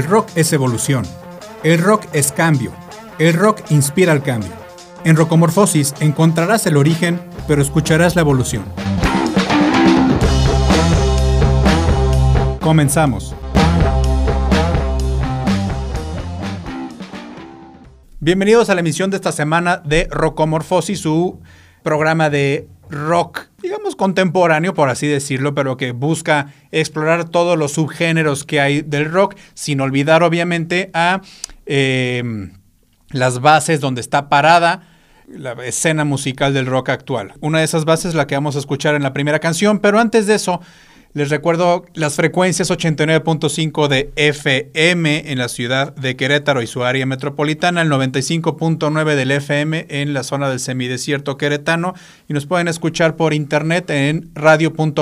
El rock es evolución. El rock es cambio. El rock inspira al cambio. En Rocomorfosis encontrarás el origen, pero escucharás la evolución. Comenzamos. Bienvenidos a la emisión de esta semana de Rocomorfosis, su programa de rock, digamos contemporáneo, por así decirlo, pero que busca explorar todos los subgéneros que hay del rock, sin olvidar obviamente a eh, las bases donde está parada la escena musical del rock actual. Una de esas bases la que vamos a escuchar en la primera canción, pero antes de eso les recuerdo las frecuencias 89.5 de FM en la ciudad de Querétaro y su área metropolitana, el 95.9 del FM en la zona del semidesierto queretano y nos pueden escuchar por internet en radio.uacu.mx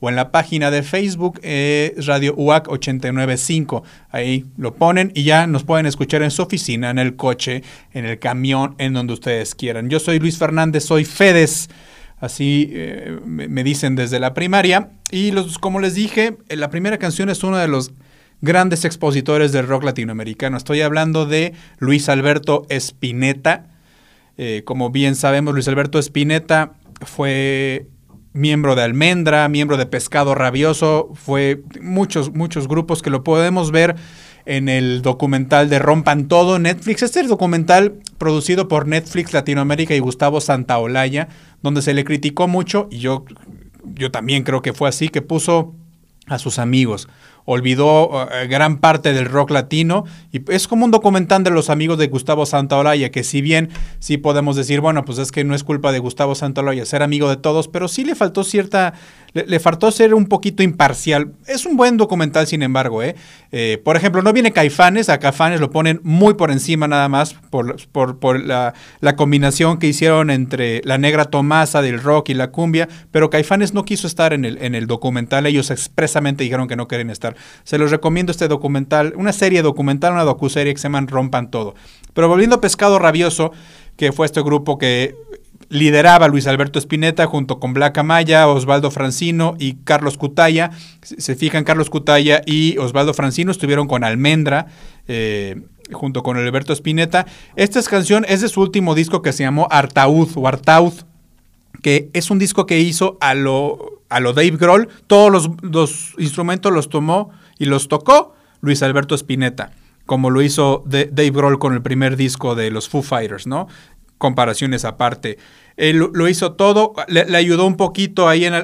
o en la página de Facebook eh, Radio UAC 895. Ahí lo ponen y ya nos pueden escuchar en su oficina, en el coche, en el camión, en donde ustedes quieran. Yo soy Luis Fernández, soy Fedes así eh, me dicen desde la primaria. Y los, como les dije, eh, la primera canción es uno de los grandes expositores del rock latinoamericano. Estoy hablando de Luis Alberto Spinetta. Eh, como bien sabemos, Luis Alberto Spinetta fue miembro de Almendra, miembro de Pescado Rabioso, fue muchos, muchos grupos que lo podemos ver en el documental de Rompan Todo Netflix. Este es el documental producido por Netflix Latinoamérica y Gustavo Santaolalla, donde se le criticó mucho, y yo, yo también creo que fue así, que puso a sus amigos olvidó eh, gran parte del rock latino. Y es como un documental de los amigos de Gustavo Santaolalla que si bien sí podemos decir, bueno, pues es que no es culpa de Gustavo Santaolalla ser amigo de todos, pero sí le faltó cierta le, faltó ser un poquito imparcial. Es un buen documental, sin embargo, ¿eh? eh por ejemplo, no viene Caifanes, a Caifanes lo ponen muy por encima nada más por, por, la, la, combinación que hicieron entre la negra Tomasa del rock y la cumbia, pero Caifanes no quiso estar en el, en el documental, ellos expresamente dijeron que no quieren estar. Se los recomiendo este documental, una serie documental, una docuserie que se llama Rompan Todo. Pero volviendo a Pescado Rabioso, que fue este grupo que lideraba Luis Alberto Spinetta junto con Black Amaya, Osvaldo Francino y Carlos Cutaya. Se fijan, Carlos Cutaya y Osvaldo Francino estuvieron con Almendra. Eh, junto con Alberto Spinetta. Esta canción es de su último disco que se llamó Artaud o Artaud, que es un disco que hizo a lo, a lo Dave Grohl. Todos los, los, instrumentos los tomó y los tocó Luis Alberto Spinetta, como lo hizo Dave Grohl con el primer disco de los Foo Fighters, ¿no? Comparaciones aparte. Él lo hizo todo, le, ayudó un poquito ahí en,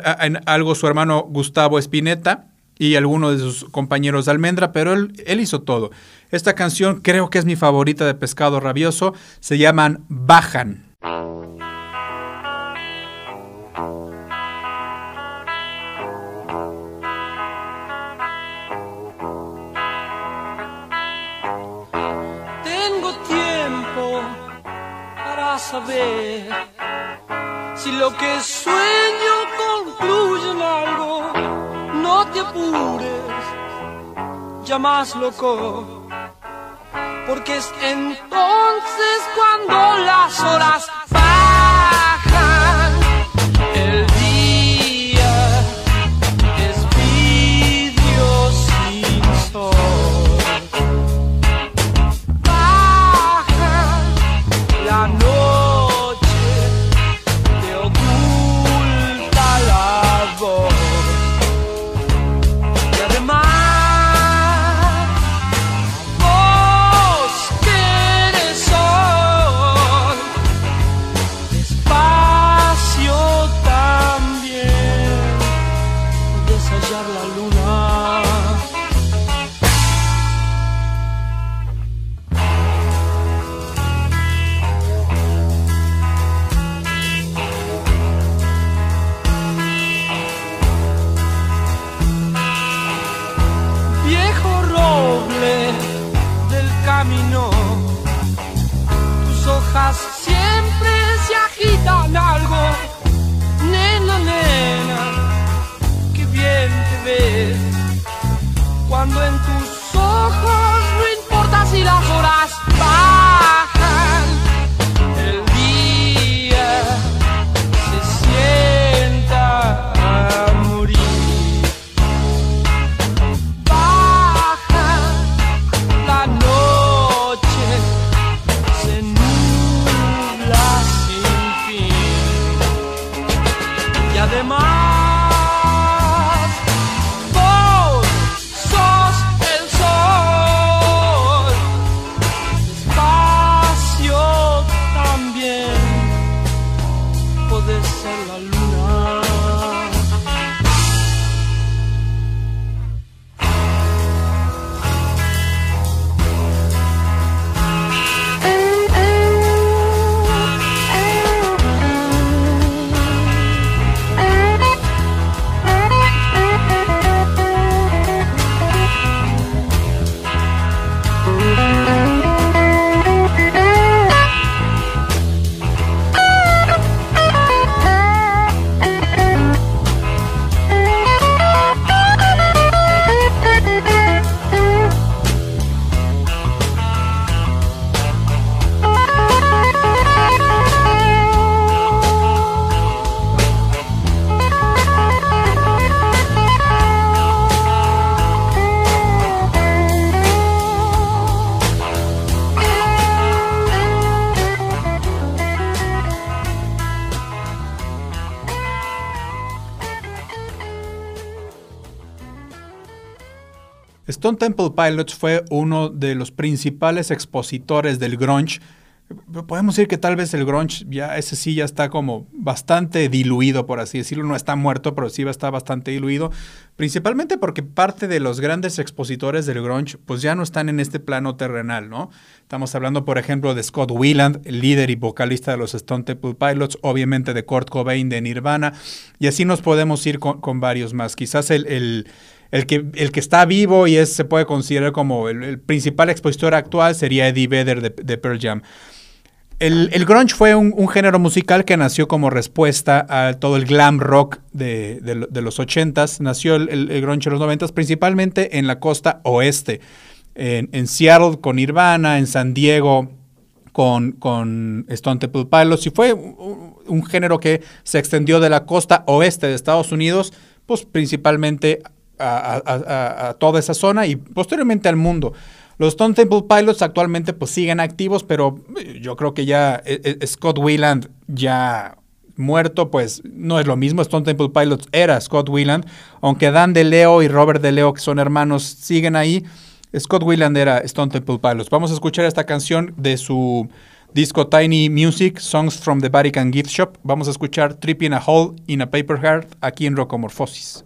algo su hermano Gustavo Espineta y algunos de sus compañeros de Almendra, pero él, él hizo todo. Esta canción creo que es mi favorita de Pescado Rabioso, se llaman Bajan. Saber si lo que sueño concluye en algo. No te apures, ya más loco, porque es entonces cuando las horas Cuando en tus ojos no importa si las horas Stone Temple Pilots fue uno de los principales expositores del grunge. Podemos decir que tal vez el grunge ya ese sí ya está como bastante diluido, por así decirlo. No está muerto, pero sí está bastante diluido. Principalmente porque parte de los grandes expositores del grunge pues ya no están en este plano terrenal, ¿no? Estamos hablando, por ejemplo, de Scott Weiland, el líder y vocalista de los Stone Temple Pilots, obviamente de Kurt Cobain de Nirvana, y así nos podemos ir con, varios más. Quizás el el que, el que está vivo y se puede considerar como el, principal expositor actual sería Eddie Vedder de, Pearl Jam. El, el grunge fue un, un, género musical que nació como respuesta a todo el glam rock de, de, los 80s. Nació el, el, grunge en los 90s, principalmente en la costa oeste. En, en Seattle con Nirvana, en San Diego con, con Stone Temple Pilots. Y fue un género que se extendió de la costa oeste de Estados Unidos, pues principalmente a, toda esa zona y posteriormente al mundo. Los Stone Temple Pilots actualmente pues siguen activos, pero yo creo que ya eh, eh, Scott Weiland ya muerto, pues no es lo mismo. Stone Temple Pilots era Scott Weiland, aunque Dan DeLeo y Robert DeLeo, que son hermanos, siguen ahí. Scott Weiland era Stone Temple Pilots. Vamos a escuchar esta canción de su disco Tiny Music, Songs from the Vatican Gift Shop. Vamos a escuchar Trip in a Hole in a Paper Heart aquí en Rocomorphosis.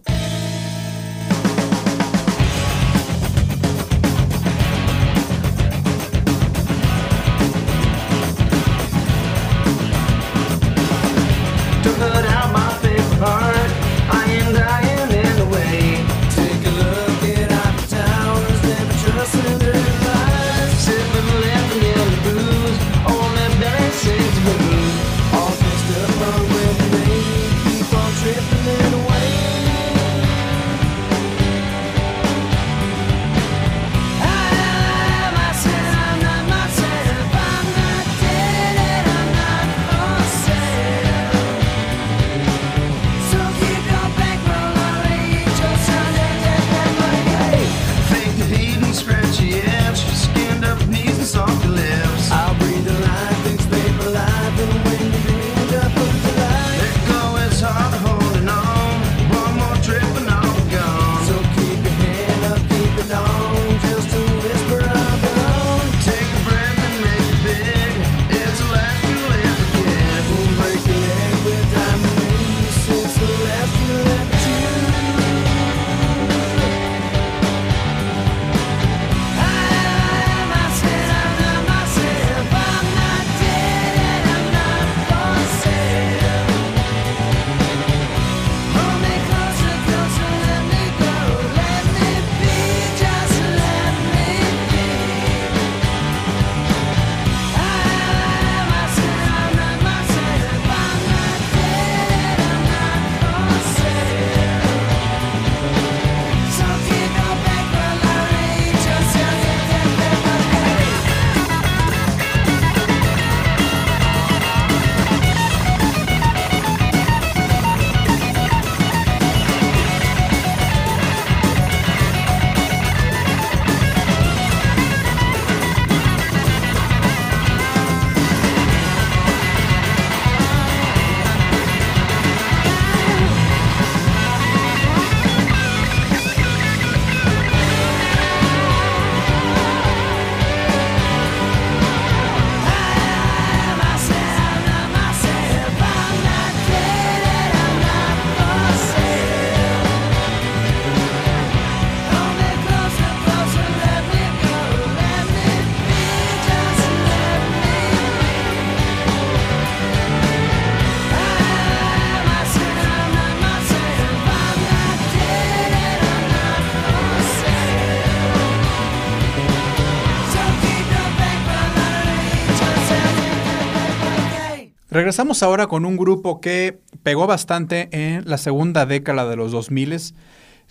Regresamos ahora con un grupo que pegó bastante en la segunda década de los 2000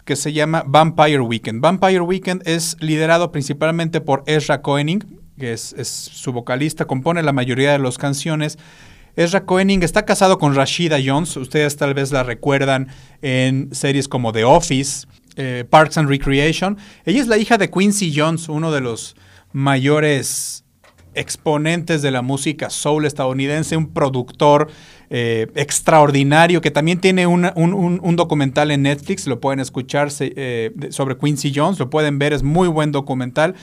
que se llama Vampire Weekend. Vampire Weekend es liderado principalmente por Ezra Koenig, que es, su vocalista, compone la mayoría de las canciones. Ezra Koenig está casado con Rashida Jones. Ustedes tal vez la recuerdan en series como The Office, eh, Parks and Recreation. Ella es la hija de Quincy Jones, uno de los mayores exponentes de la música soul estadounidense, un productor eh, extraordinario que también tiene un, un- documental en Netflix, lo pueden escuchar eh, sobre Quincy Jones, lo pueden ver, es muy buen documental.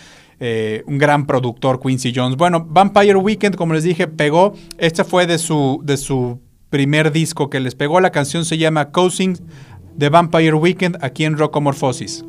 eh, un gran productor, Quincy Jones. Bueno, Vampire Weekend, como les dije, pegó. Este fue de su, de su primer disco que les pegó. La canción se llama Cousin de Vampire Weekend aquí en Rocomorphosis.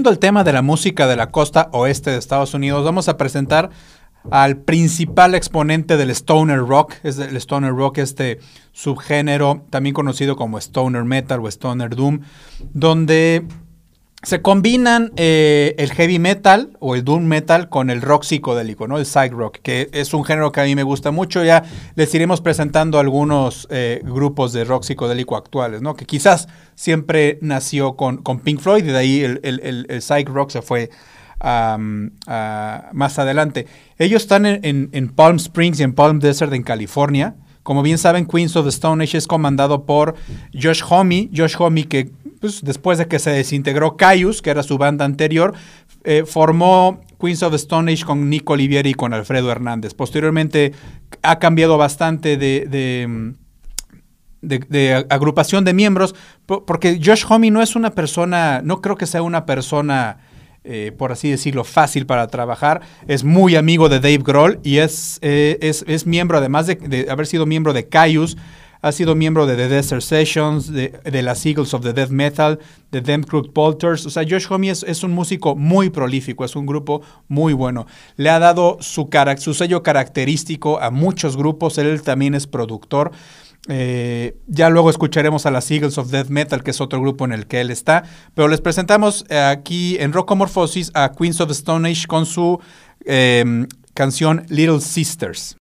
Volviendo al tema de la música de la costa oeste de Estados Unidos, vamos a presentar al principal exponente del stoner rock, es el stoner rock, este subgénero también conocido como stoner metal o stoner doom, donde se combinan eh, el heavy metal o el doom metal con el rock psicodélico, ¿no? El psych rock, que es un género que a mí me gusta mucho. Ya les iremos presentando algunos eh, grupos de rock psicodélico actuales, ¿no? Que quizás siempre nació con, con Pink Floyd y de ahí el, el, el- psych rock se fue más adelante. Ellos están en, en- en Palm Springs y en Palm Desert en California. Como bien saben, Queens of the Stone Age es comandado por Josh Homme. Josh Homme que pues, después de que se desintegró Caius, que era su banda anterior, eh, formó Queens of the Stone Age con Nico Olivieri y con Alfredo Hernández. Posteriormente ha cambiado bastante de, de, de, de agrupación de miembros, po- porque Josh Homme no es una persona, no creo que sea una persona, eh, por así decirlo, fácil para trabajar. Es muy amigo de Dave Grohl y es, eh, es, es miembro, además de, de haber sido miembro de Caius, ha sido miembro de The Desert Sessions, de, de las Eagles of the Death Metal, de Them Crooked Polters. O sea, Josh Homme es, es un músico muy prolífico, es un grupo muy bueno. Le ha dado su, su sello característico a muchos grupos, él también es productor. Eh, ya luego escucharemos a las Eagles of Death Metal, que es otro grupo en el que él está. Pero les presentamos eh, aquí en Rocomorphosis a Queens of Stone Age con su eh, canción Little Sisters.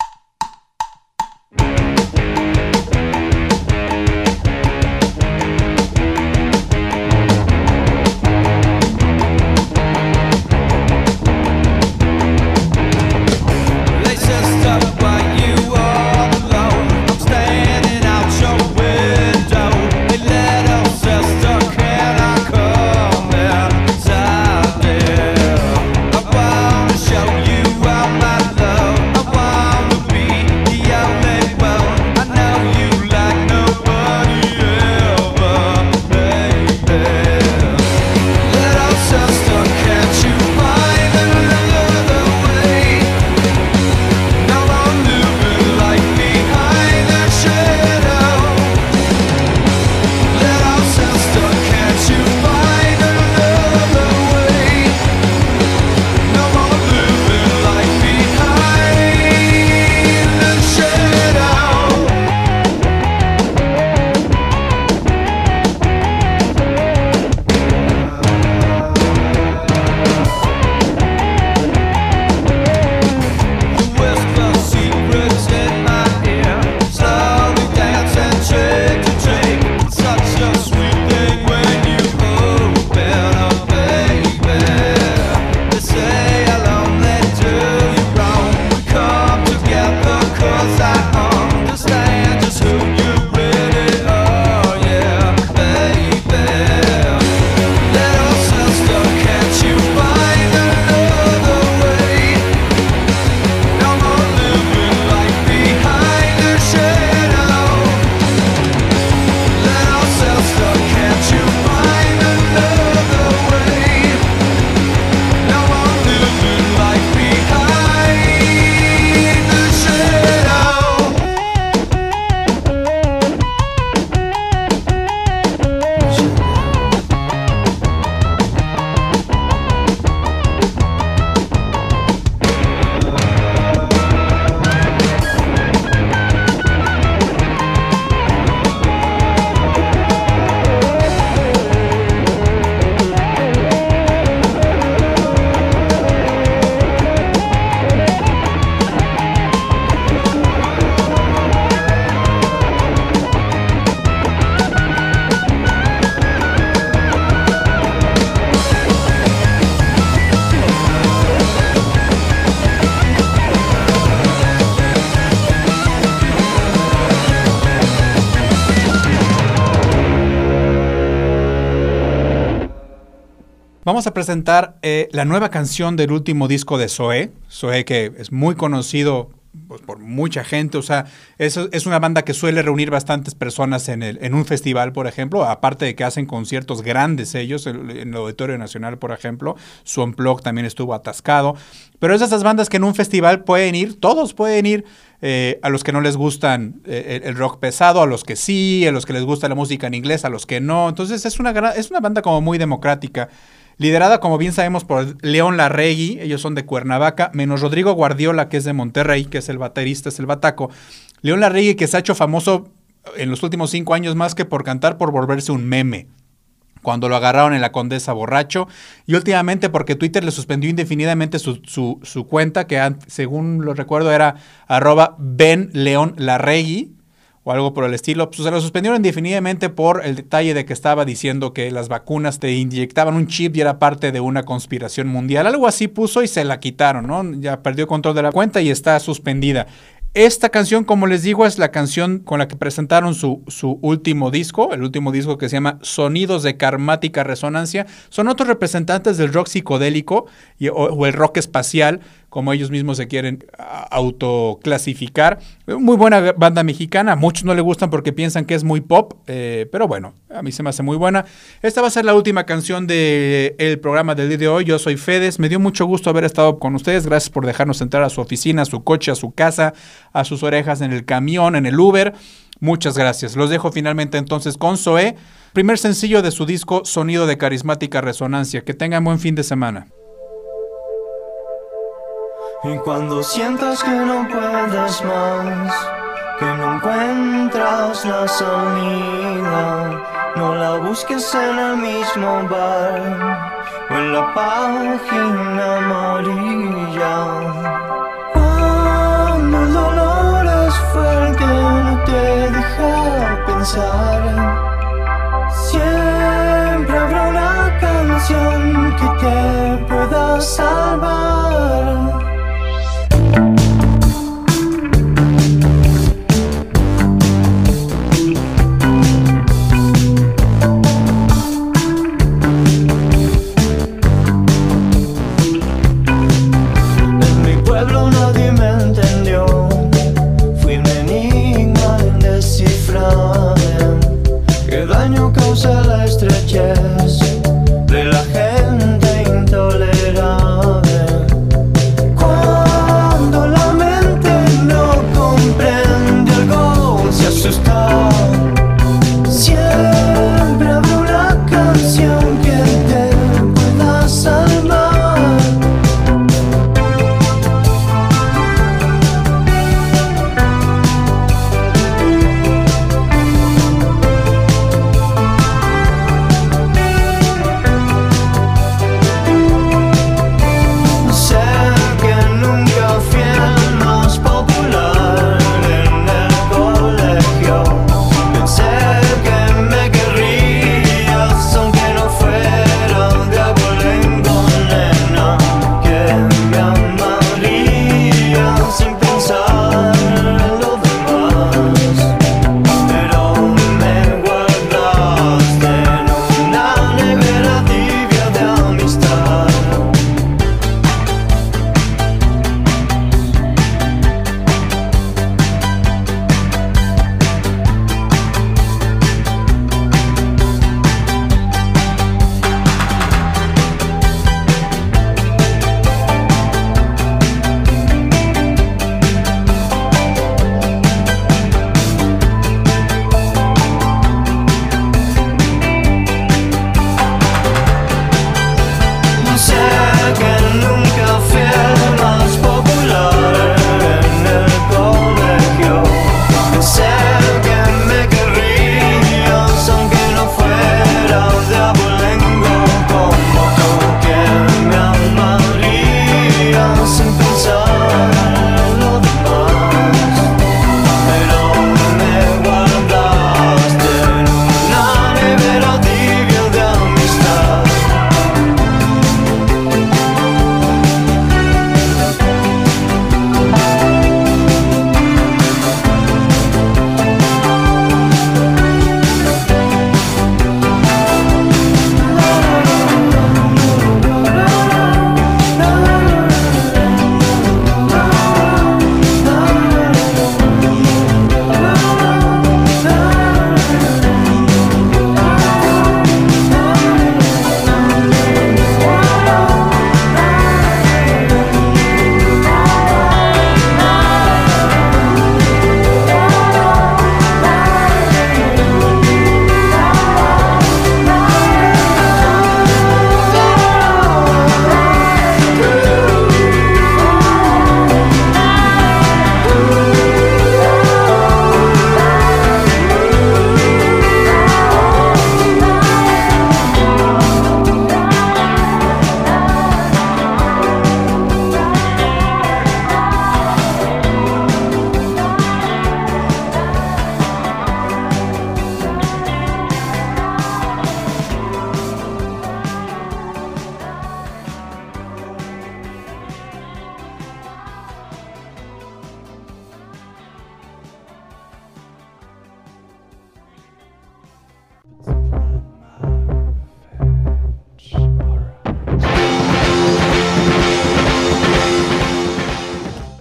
Vamos a presentar eh, la nueva canción del último disco de Zoé. Zoé que es muy conocido pues, por mucha gente, o sea, es, es una banda que suele reunir bastantes personas en, el, en un festival, por ejemplo, aparte de que hacen conciertos grandes ellos, el- en el Auditorio Nacional, por ejemplo, su Unplugged también estuvo atascado, pero es de esas bandas que en un festival pueden ir, todos pueden ir, eh, a los que no les gustan eh, el, rock pesado, a los que sí, a los que les gusta la música en inglés, a los que no, entonces es una, es una banda como muy democrática. Liderada, como bien sabemos, por León Larregui, ellos son de Cuernavaca, menos Rodrigo Guardiola, que es de Monterrey, que es el baterista, es el bataco. León Larregui, que se ha hecho famoso en los últimos cinco años más que por cantar, por volverse un meme. Cuando lo agarraron en la Condesa borracho. Y últimamente porque Twitter le suspendió indefinidamente su, cuenta, que según lo recuerdo era arroba Ben León Larregui o algo por el estilo. Pues se lo suspendieron indefinidamente por el detalle de que estaba diciendo que las vacunas te inyectaban un chip y era parte de una conspiración mundial. Algo así puso y se la quitaron, ¿no? Ya perdió control de la cuenta y está suspendida. Esta canción, como les digo, es la canción con la que presentaron su, su último disco, el último disco que se llama Sonidos de Karmática Resonancia. Son otros representantes del rock psicodélico y- o, o el rock espacial, como ellos mismos se quieren autoclasificar. Muy buena banda mexicana, muchos no le gustan porque piensan que es muy pop, eh, pero bueno, a mí se me hace muy buena. Esta va a ser la última canción del programa del día de hoy. Yo soy Fedes, me dio mucho gusto haber estado con ustedes. Gracias por dejarnos entrar a su oficina, a su coche, a su casa, a sus orejas en el camión, en el Uber. Muchas gracias. Los dejo finalmente entonces con Zoé, primer sencillo de su disco Sonido de Carismática Resonancia. Que tengan buen fin de semana. Y cuando sientas que no puedes más, que no encuentras la salida, no la busques en el mismo bar o en la página amarilla. Cuando el dolor es fuerte, no te deja pensar. Siempre habrá una canción que te pueda salvar.